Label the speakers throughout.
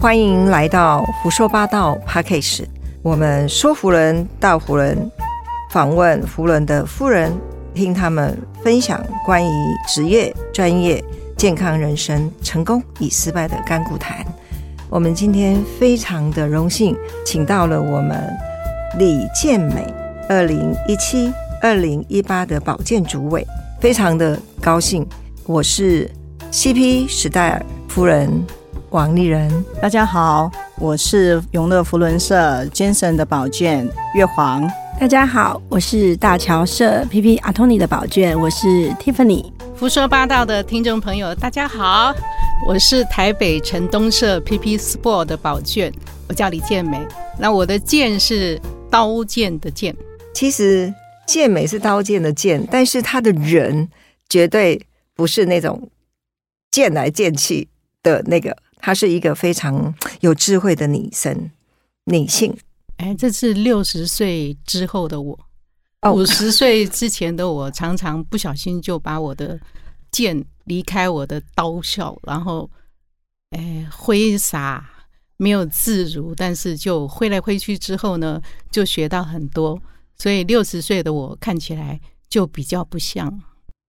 Speaker 1: 欢迎来到胡说八道 p a c k a g e 我们说福人到福人，访问福人的夫人，听他们分享关于职业、专业、健康、人生、成功与失败的甘苦谈。我们今天非常的荣幸，请到了我们李健美，二零一七、二零一八的保健主委，非常的高兴。我是 CP 史黛尔夫人王丽人，
Speaker 2: 大家好，我是永乐福伦社 Jensen 的宝剑月黄。
Speaker 3: 大家好，我是大桥社 PP 阿托尼的宝卷，我是 Tiffany。
Speaker 4: 胡说八道的听众朋友，大家好。我是台北城东社 PP Sport 的宝卷，我叫李健美。那我的剑是刀剑的剑。
Speaker 1: 其实健美是刀剑的剑，但是他的人绝对不是那种剑来剑去的那个，她是一个非常有智慧的女生女性。
Speaker 4: 哎，这是六十岁之后的我，五十岁之前的我，常常不小心就把我的剑。离开我的刀鞘，然后，哎，挥洒没有自如，但是就挥来挥去之后呢，就学到很多。所以六十岁的我看起来就比较不像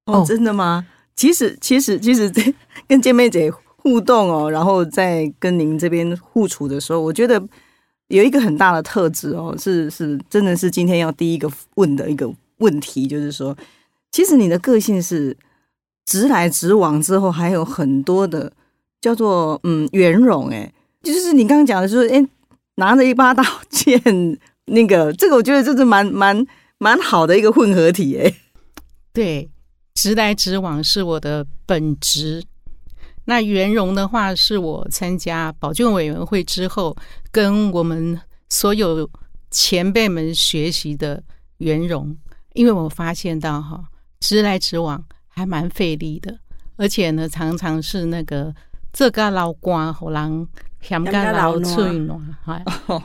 Speaker 2: 哦，真的吗？其实，其实，其实 跟姐妹姐互动哦，然后在跟您这边互处的时候，我觉得有一个很大的特质哦，是是，真的是今天要第一个问的一个问题，就是说，其实你的个性是。直来直往之后，还有很多的叫做嗯圆融哎，就是你刚刚讲的，就是哎拿着一把刀剑，那个这个我觉得这是蛮蛮蛮好的一个混合体哎。
Speaker 4: 对，直来直往是我的本职，那圆融的话是我参加保健委员会之后，跟我们所有前辈们学习的圆融，因为我发现到哈直来直往。还蛮费力的，而且呢，常常是那个这个老瓜好让香干老脆暖，哈，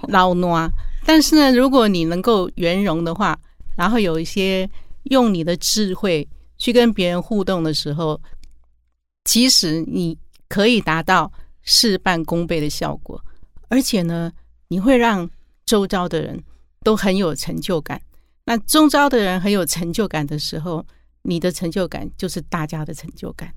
Speaker 4: 老暖。但是呢，如果你能够圆融的话，然后有一些用你的智慧去跟别人互动的时候，其实你可以达到事半功倍的效果，而且呢，你会让周遭的人都很有成就感。那周遭的人很有成就感的时候。你的成就感就是大家的成就感，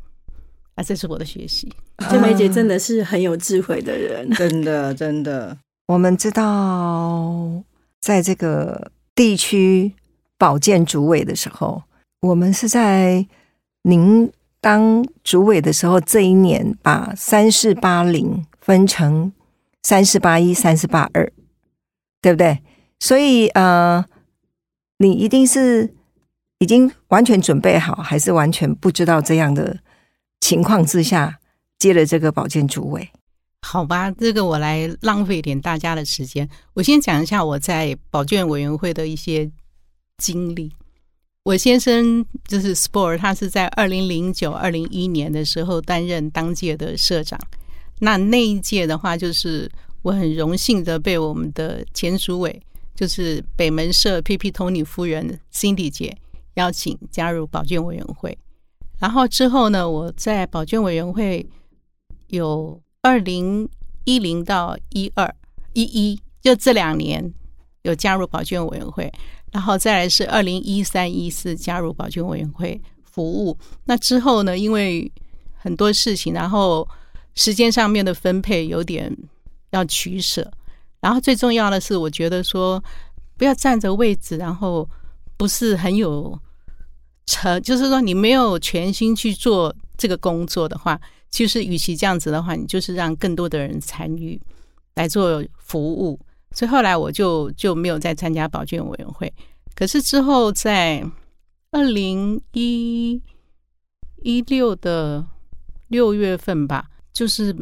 Speaker 4: 啊，这是我的学习。
Speaker 3: 健美姐真的是很有智慧的人，
Speaker 2: 真的真的。
Speaker 1: 我们知道，在这个地区保健主委的时候，我们是在您当主委的时候，这一年把三四八零分成三四八一、三四八二，对不对？所以呃，你一定是。已经完全准备好，还是完全不知道这样的情况之下接了这个保健主委？
Speaker 4: 好吧，这个我来浪费点大家的时间。我先讲一下我在保健委员会的一些经历。我先生就是 Sport，他是在二零零九、二零一年的时候担任当届的社长。那那一届的话，就是我很荣幸的被我们的前主委，就是北门社 PP Tony 夫人 Cindy 姐。邀请加入保健委员会，然后之后呢，我在保健委员会有二零一零到一二一一，就这两年有加入保健委员会，然后再来是二零一三一四加入保健委员会服务。那之后呢，因为很多事情，然后时间上面的分配有点要取舍，然后最重要的是，我觉得说不要占着位置，然后不是很有。成就是说，你没有全心去做这个工作的话，就是与其这样子的话，你就是让更多的人参与来做服务。所以后来我就就没有再参加保健委员会。可是之后在二零一一六的六月份吧，就是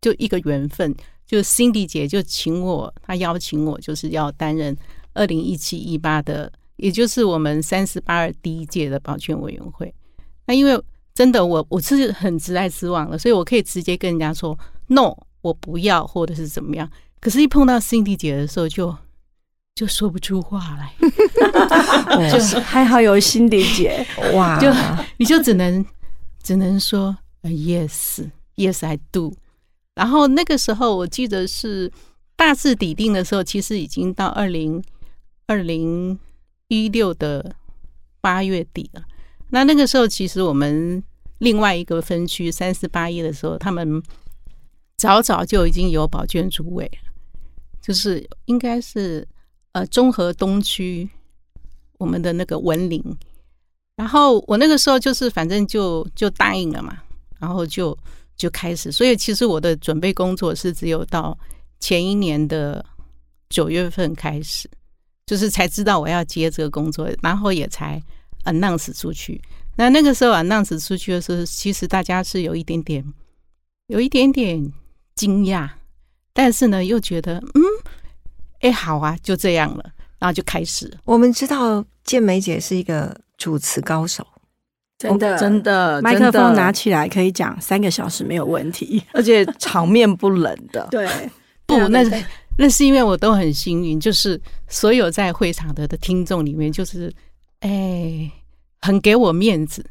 Speaker 4: 就一个缘分，就 Cindy 姐就请我，她邀请我，就是要担任二零一七一八的。也就是我们三十八二第一届的保健委员会，那因为真的我我是很直来直往的，所以我可以直接跟人家说 no，我不要或者是怎么样。可是，一碰到 Cindy 姐的时候，就就说不出话来。
Speaker 3: 就是还好有 Cindy 姐，
Speaker 1: 哇！
Speaker 4: 就你就只能只能说 yes，yes I do。然后那个时候我记得是大致底定的时候，其实已经到二零二零一六的八月底了。那那个时候，其实我们另外一个分区三四八一的时候，他们早早就已经有保卷主委了，就是应该是呃中和东区我们的那个文林。然后我那个时候就是反正就就答应了嘛，然后就就开始。所以其实我的准备工作是只有到前一年的九月份开始，就是才知道我要接这个工作，然后也才 announce 出去。那那个时候 announce 出去的时候，其实大家是有一点点有一点点惊讶，但是呢又觉得嗯，哎好啊，就这样了，然后就开始。
Speaker 1: 我们知道健美姐是一个。主持高手，
Speaker 3: 真的
Speaker 2: 真的，
Speaker 3: 麦克风拿起来可以讲三个小时没有问题，
Speaker 2: 而且场面不冷的。
Speaker 3: 对，
Speaker 4: 不，那那是因为我都很幸运，就是所有在会场的的听众里面，就是哎，很给我面子，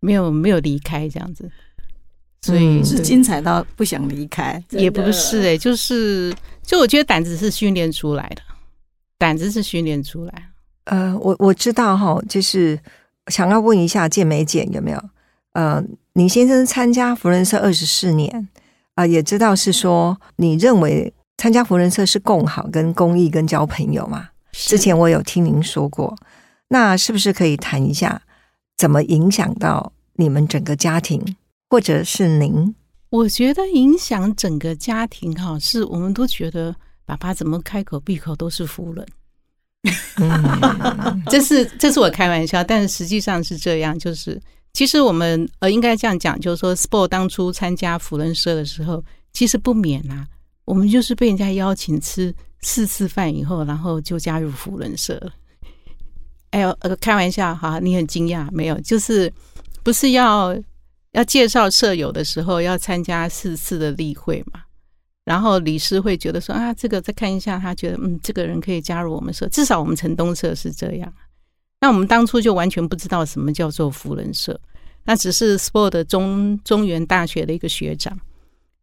Speaker 4: 没有没有离开这样子，所以
Speaker 2: 是精彩到不想离开，
Speaker 4: 也不是哎，就是就我觉得胆子是训练出来的，胆子是训练出来。
Speaker 1: 呃，我我知道哈，就是想要问一下健美姐有没有？呃，李先生参加福人社二十四年啊，也知道是说你认为参加福人社是共好、跟公益、跟交朋友嘛？之前我有听您说过，那是不是可以谈一下怎么影响到你们整个家庭，或者是您？
Speaker 4: 我觉得影响整个家庭哈，是我们都觉得爸爸怎么开口闭口都是夫人。这是这是我开玩笑，但是实际上是这样。就是其实我们呃应该这样讲，就是说，Sport 当初参加福伦社的时候，其实不免啊，我们就是被人家邀请吃四次饭以后，然后就加入福伦社。哎呦，呃，开玩笑哈，你很惊讶没有？就是不是要要介绍舍友的时候要参加四次的例会嘛？然后理事会觉得说啊，这个再看一下，他觉得嗯，这个人可以加入我们社，至少我们城东社是这样。那我们当初就完全不知道什么叫做福人社，那只是 Sport 中中原大学的一个学长，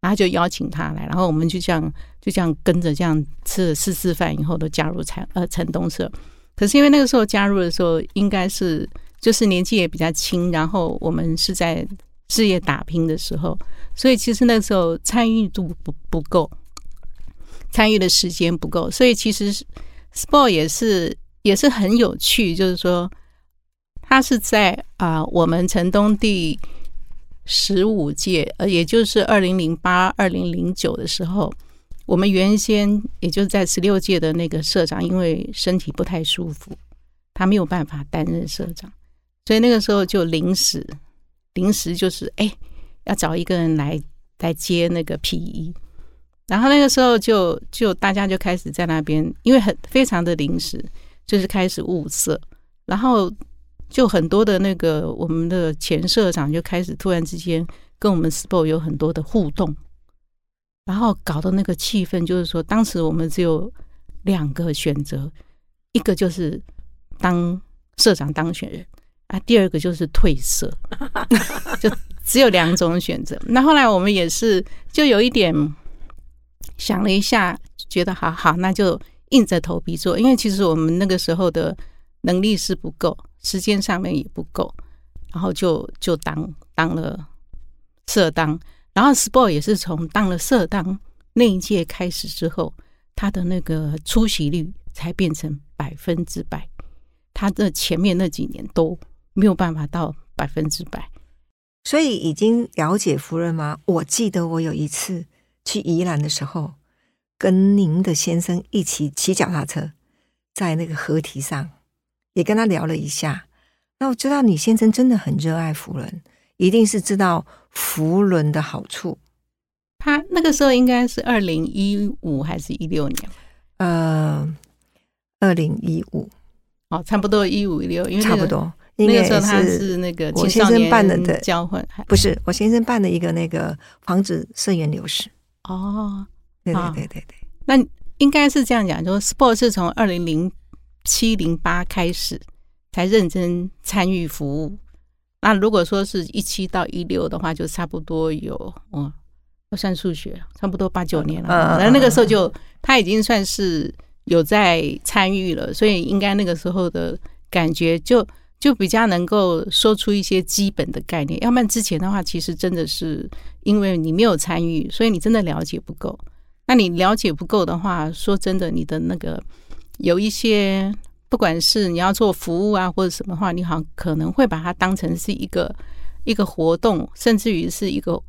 Speaker 4: 然后就邀请他来，然后我们就这样就这样跟着这样吃了四次饭以后，都加入城呃城东社。可是因为那个时候加入的时候，应该是就是年纪也比较轻，然后我们是在。事业打拼的时候，所以其实那时候参与度不不够，参与的时间不够，所以其实 sport 也是也是很有趣，就是说，他是在啊我们城东第十五届，呃，也就是二零零八、二零零九的时候，我们原先也就在十六届的那个社长，因为身体不太舒服，他没有办法担任社长，所以那个时候就临时。临时就是哎，要找一个人来来接那个 P E，然后那个时候就就大家就开始在那边，因为很非常的临时，就是开始物色，然后就很多的那个我们的前社长就开始突然之间跟我们 Sport 有很多的互动，然后搞的那个气氛就是说，当时我们只有两个选择，一个就是当社长当选人。啊，第二个就是褪色，就只有两种选择。那后来我们也是就有一点想了一下，觉得好好，那就硬着头皮做。因为其实我们那个时候的能力是不够，时间上面也不够，然后就就当当了社当，然后 Sport 也是从当了社当那一届开始之后，他的那个出席率才变成百分之百，他的前面那几年都。没有办法到百分之百，
Speaker 1: 所以已经了解夫人吗？我记得我有一次去宜兰的时候，跟您的先生一起骑脚踏车，在那个河堤上，也跟他聊了一下。那我知道你先生真的很热爱福伦，一定是知道福伦的好处。
Speaker 4: 他那个时候应该是二零一五还是一六年？
Speaker 1: 呃，二零一五，
Speaker 4: 哦，差不多一五一六，因为
Speaker 1: 差不多。
Speaker 4: 那个时候他是那个
Speaker 1: 我先生办的
Speaker 4: 的交换，
Speaker 1: 不是我先生办的一个那个防止社员流失。
Speaker 4: 哦，
Speaker 1: 对对对对对，
Speaker 4: 那应该是这样讲，就是 sport 是从二零零七零八开始才认真参与服务。那如果说是一七到一六的话，就差不多有哦我算数学差不多八九年了，
Speaker 1: 嗯嗯嗯
Speaker 4: 那个时候就他已经算是有在参与了，所以应该那个时候的感觉就就比较能够说出一些基本的概念。要不然之前的话，其实真的是因为你没有参与，所以你真的了解不够。那你了解不够的话，说真的，你的那个有一些，不管是你要做服务啊或者什么话，你好像可能会把它当成是一个一个活动，甚至于是一个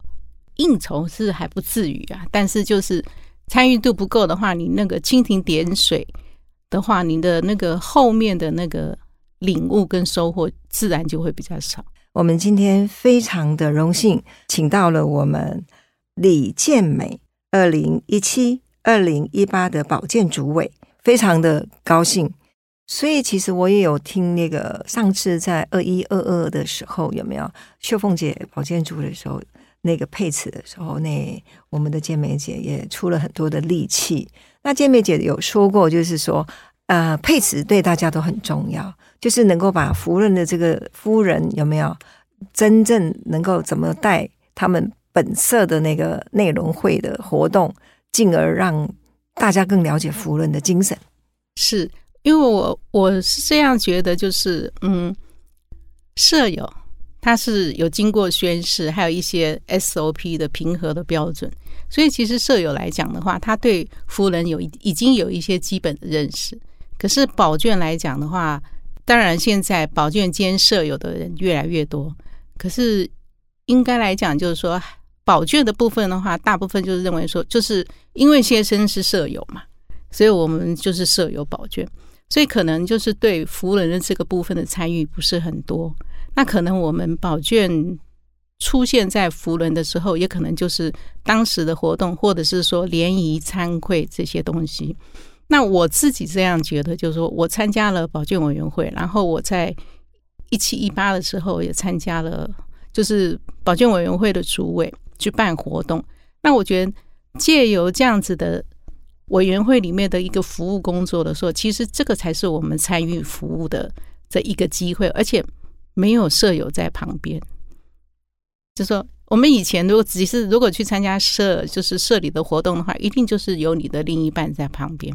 Speaker 4: 应酬，是还不至于啊。但是就是参与度不够的话，你那个蜻蜓点水的话，你的那个后面的那个领悟跟收获，自然就会比较少。
Speaker 1: 我们今天非常的荣幸，请到了我们李健美二零一七、二零一八的保健主委，非常的高兴。所以其实我也有听那个上次在二一二二的时候，有没有秀凤姐保健组的时候，那个配词的时候，那我们的健美姐也出了很多的力气。那健美姐有说过，就是说，呃，配词对大家都很重要，就是能够把夫人的这个夫人有没有真正能够怎么带他们本色的那个内容会的活动，进而让大家更了解夫人的精神。
Speaker 4: 是因为我我是这样觉得，就是嗯，舍友他是有经过宣誓，还有一些 SOP 的平和的标准，所以其实舍友来讲的话，他对夫人有已经有一些基本的认识。可是宝卷来讲的话，当然现在宝卷兼舍友的人越来越多，可是应该来讲就是说。宝卷的部分的话，大部分就是认为说，就是因为先生是舍友嘛，所以我们就是舍友宝卷，所以可能就是对服人的这个部分的参与不是很多。那可能我们宝卷出现在福人的时候，也可能就是当时的活动，或者是说联谊参会这些东西。那我自己这样觉得，就是说我参加了保健委员会，然后我在一七一八的时候也参加了，就是保健委员会的主委。去办活动，那我觉得借由这样子的委员会里面的一个服务工作的时候，其实这个才是我们参与服务的这一个机会，而且没有舍友在旁边。就说我们以前如果只是如果去参加社就是社里的活动的话，一定就是有你的另一半在旁边。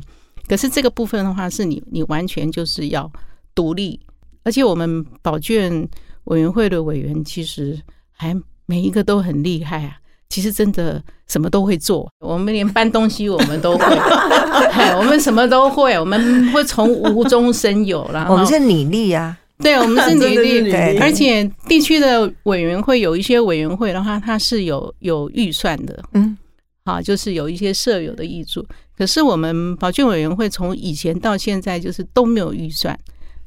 Speaker 4: 可是这个部分的话，是你你完全就是要独立，而且我们保卷委员会的委员其实还。每一个都很厉害啊！其实真的什么都会做，我们连搬东西我们都会，我们什么都会，我们会从无中生有啦。
Speaker 1: 我们是女力啊，
Speaker 4: 对，我们是女力，
Speaker 1: 对，
Speaker 4: 而且地区的委员会有一些委员会的话，它是有有预算的，
Speaker 1: 嗯，
Speaker 4: 好，就是有一些设有的预助。可是我们保健委员会从以前到现在就是都没有预算。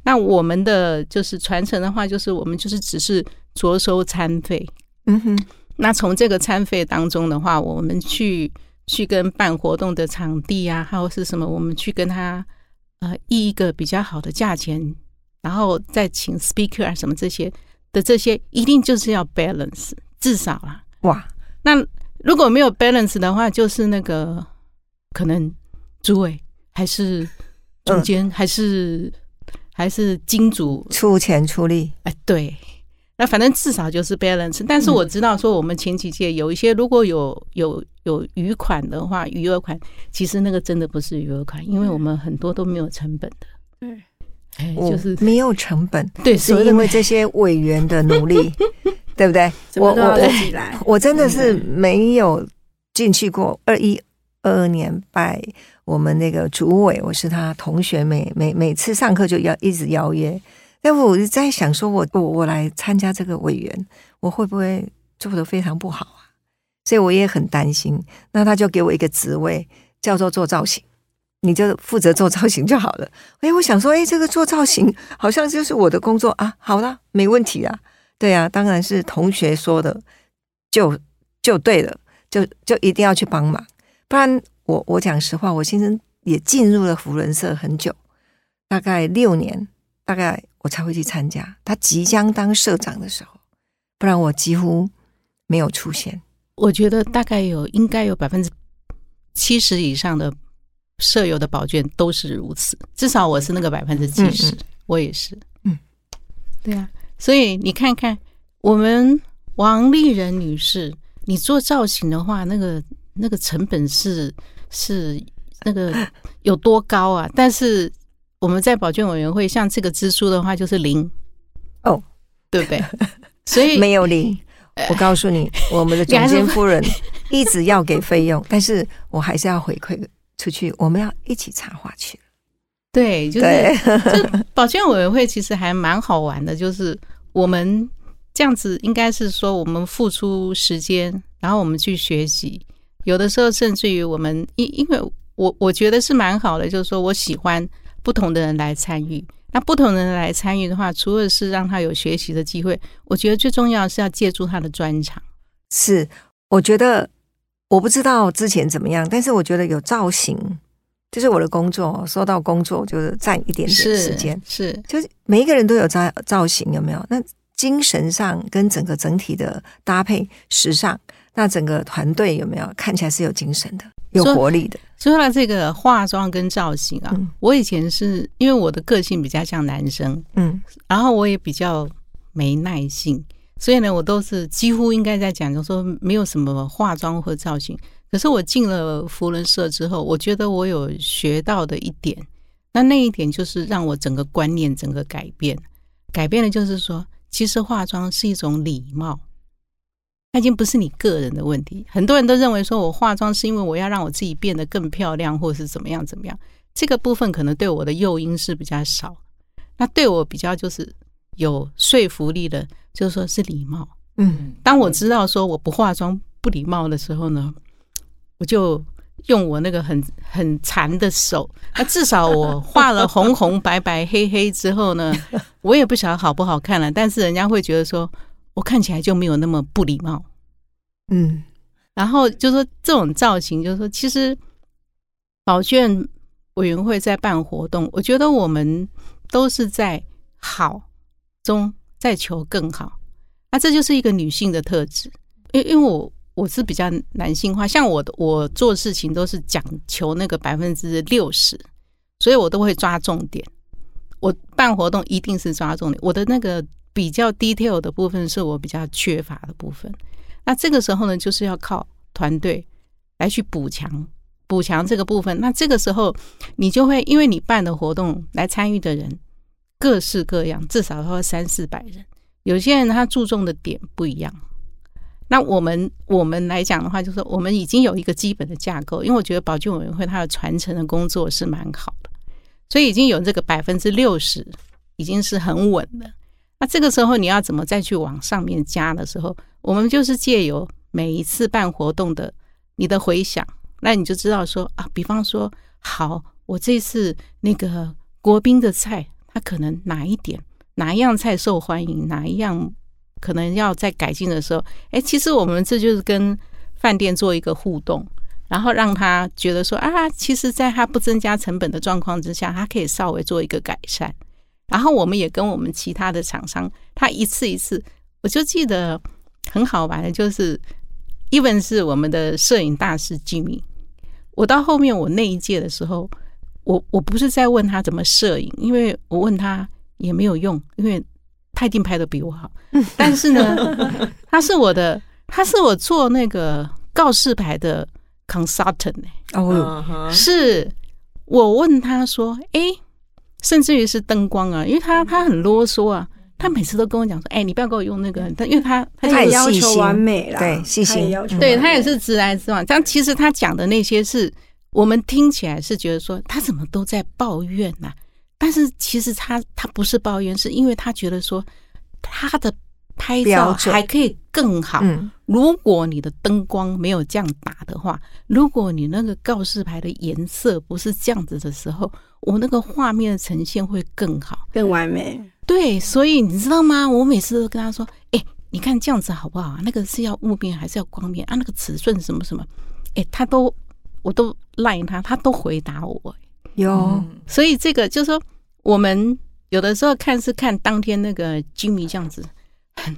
Speaker 4: 那我们的就是传承的话，就是我们就是只是着收餐费。
Speaker 1: 嗯哼，
Speaker 4: 那从这个餐费当中的话，我们去去跟办活动的场地啊，还有是什么，我们去跟他呃议一个比较好的价钱，然后再请 speaker 啊什么这些的这些，一定就是要 balance，至少啦。
Speaker 1: 哇，
Speaker 4: 那如果没有 balance 的话，就是那个可能主委还是总监还是还是金主
Speaker 1: 出钱出力，
Speaker 4: 哎，对。那反正至少就是 balance，但是我知道说我们前几届有一些如果有有有余款的话，余额款其实那个真的不是余额款，因为我们很多都没有成本的。
Speaker 3: 对，
Speaker 4: 哎，就是
Speaker 1: 没有成本，
Speaker 4: 对，
Speaker 1: 是因为这些委员的努力，对不对？我我
Speaker 3: 自己来，
Speaker 1: 我真的是没有进去过二一二二年拜我们那个主委，我是他同学，每每每次上课就要一直邀约。那我就在想，说我我我来参加这个委员，我会不会做的非常不好啊？所以我也很担心。那他就给我一个职位，叫做做造型，你就负责做造型就好了。哎，我想说，哎，这个做造型好像就是我的工作啊。好了，没问题啊。对啊，当然是同学说的，就就对了，就就一定要去帮忙。不然，我我讲实话，我先生也进入了福伦社很久，大概六年，大概。我才会去参加。他即将当社长的时候，不然我几乎没有出现。
Speaker 4: 我觉得大概有应该有百分之七十以上的舍友的宝卷都是如此，至少我是那个百分之七十，我也是。
Speaker 1: 嗯，
Speaker 4: 对啊，所以你看看，我们王丽人女士你做造型的话，那个那个成本是是那个有多高啊？但是我们在保健委员会，像这个支出的话，就是零
Speaker 1: 哦，
Speaker 4: 对不对？所以
Speaker 1: 没有零。我告诉你，我们的总监夫人一直要给费用，但是我还是要回馈出去。我们要一起插话去。
Speaker 4: 对，就是就保健委员会其实还蛮好玩的，就是我们这样子，应该是说我们付出时间，然后我们去学习。有的时候甚至于我们，因因为我我觉得是蛮好的，就是说我喜欢不同的人来参与。那不同的人来参与的话，除了是让他有学习的机会，我觉得最重要是要借助他的专长。
Speaker 1: 是，我觉得我不知道之前怎么样，但是我觉得有造型，就是我的工作。说到工作，就是占一点点时间，
Speaker 4: 是，
Speaker 1: 就是每一个人都有造造型，有没有？那精神上跟整个整体的搭配，时尚，那整个团队有没有看起来是有精神的？有活力的。
Speaker 4: 说到这个化妆跟造型啊，我以前是因为我的个性比较像男生，嗯，然后我也比较没耐性，所以呢，我都是几乎应该在讲，就说没有什么化妆或造型。可是我进了福伦社之后，我觉得我有学到的一点，那那一点就是让我整个观念整个改变，改变的就是说，其实化妆是一种礼貌。它已经不是你个人的问题。很多人都认为说，我化妆是因为我要让我自己变得更漂亮，或者是怎么样怎么样。这个部分可能对我的诱因是比较少。那对我比较就是有说服力的，就是说是礼貌。嗯，当我知道说我不化妆不礼貌的时候呢，我就用我那个很很残的手。那至少我画了红红白白黑黑之后呢，我也不晓得好不好看了。但是人家会觉得说。我看起来就没有那么不礼貌，嗯，然后就说这种造型，就是说，其实保健委员会在办活动，我觉得我们都是在好中在求更好，那这就是一个女性的特质，因因为我我是比较男性化，像我的我做事情都是讲求那个百分之六十，所以我都会抓重点，我办活动一定是抓重点，我的那个。比较 detail 的部分是我比较缺乏的部分，那这个时候呢，就是要靠团队来去补强补强这个部分。那这个时候，你就会因为你办的活动来参与的人各式各样，至少要三四百人。有些人他注重的点不一样。那我们我们来讲的话，就是我们已经有一个基本的架构，因为我觉得保健委员会它的传承的工作是蛮好的，所以已经有这个百分之六十已经是很稳的。那这个时候你要怎么再去往上面加的时候，我们就是借由每一次办活动的你的回想，那你就知道说啊，比方说，好，我这次那个国宾的菜，它可能哪一点哪一样菜受欢迎，哪一样可能要再改进的时候，哎，其实我们这就是跟饭店做一个互动，然后让他觉得说啊，其实在他不增加成本的状况之下，他可以稍微做一个改善。然后我们也跟我们其他的厂商，他一次一次，我就记得很好玩的，就是，even 是我们的摄影大师 Jimmy，我到后面我那一届的时候，我我不是在问他怎么摄影，因为我问他也没有用，因为他一定拍的比我好。但是呢，他是我的，他是我做那个告示牌的 consultant 哦，是我问他说，哎。甚至于是灯光啊，因为他他很啰嗦啊，他每次都跟我讲说：“哎，你不要给我用那个。”他因为他
Speaker 3: 他
Speaker 1: 太
Speaker 3: 要求完美了，
Speaker 1: 对细心，
Speaker 4: 对他也是直来直往。但其实他讲的那些是我们听起来是觉得说他怎么都在抱怨呐？但是其实他他不是抱怨，是因为他觉得说他的拍照还可以更好。如果你的灯光没有这样打的话，如果你那个告示牌的颜色不是这样子的时候。我那个画面的呈现会更好，
Speaker 3: 更完美。
Speaker 4: 对，所以你知道吗？我每次都跟他说：“哎，你看这样子好不好？那个是要雾面还是要光面啊？那个尺寸什么什么？哎，他都我都赖他，他都回答我。
Speaker 1: 有，
Speaker 4: 所以这个就是说，我们有的时候看是看当天那个金迷这样子很。”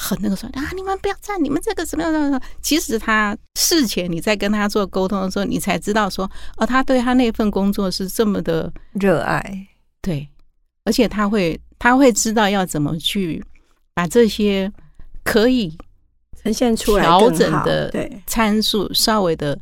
Speaker 4: 很那个说啊，你们不要站，你们这个怎么样？怎么样？其实他事前你在跟他做沟通的时候，你才知道说，哦，他对他那份工作是这么的
Speaker 1: 热爱，
Speaker 4: 对，而且他会他会知道要怎么去把这些可以
Speaker 3: 呈现出来
Speaker 4: 调整的
Speaker 3: 对，
Speaker 4: 参数稍微的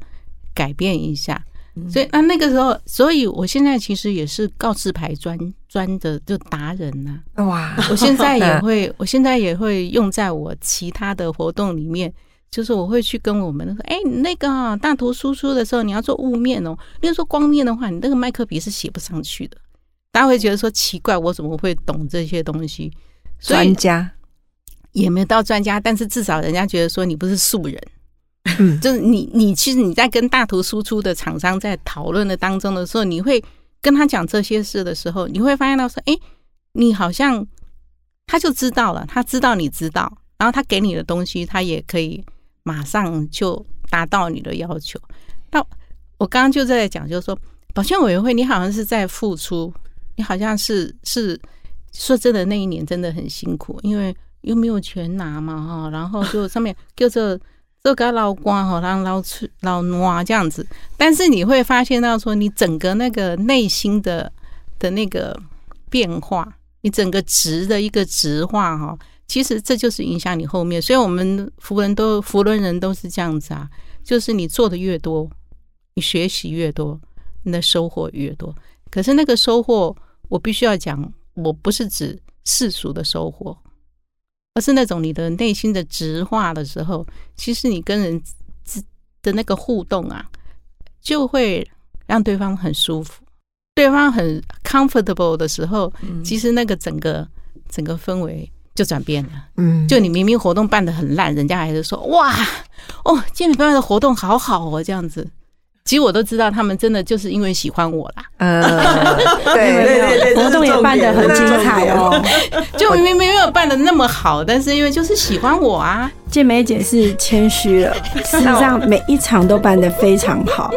Speaker 4: 改变一下。所以那那个时候，所以我现在其实也是告示牌专专的就达人呐、
Speaker 1: 哇，
Speaker 4: 我现在也会，我现在也会用在我其他的活动里面，就是我会去跟我们说，哎、你那个啊大图输出的时候，你要做雾面哦。因为说光面的话，你那个麦克笔是写不上去的，大家会觉得说奇怪，我怎么会懂这些东西？
Speaker 1: 专家，
Speaker 4: 也没有到专家，但是至少人家觉得说你不是素人。
Speaker 1: 嗯
Speaker 4: 就是你，你其实你在跟大图输出的厂商在讨论的当中的时候，你会跟他讲这些事的时候，你会发现到说，哎、你好像他就知道了，他知道你知道，然后他给你的东西，他也可以马上就达到你的要求。那我刚刚就在讲，就是说，保健委员会，你好像是在付出，你好像是是说真的，那一年真的很辛苦，因为又没有全拿嘛哈，然后就上面就这这个捞光哈，让捞出捞挪这样子，但是你会发现到说，你整个那个内心的的那个变化，你整个值的一个直化哈，其实这就是影响你后面。所以我们福人都福伦人都是这样子啊，就是你做的越多，你学习越多，你的收获越多。可是那个收获，我必须要讲，我不是指世俗的收获，而是那种你的内心的直化的时候，其实你跟人之的那个互动啊，就会让对方很舒服，对方很 comfortable 的时候，其实那个整个整个氛围就转变了。
Speaker 1: 嗯，
Speaker 4: 就你明明活动办得很烂，人家还是说哇哦，健美班的活动好好哦，这样子。其实我都知道，他们真的就是因为喜欢我啦。
Speaker 1: 呃，对
Speaker 2: 对对
Speaker 3: 活动也办得很精彩哦。
Speaker 4: 就明明没有办的那么好，但是因为就是喜欢我啊。
Speaker 3: 健美姐是谦虚了，事实上每一场都办得非常好。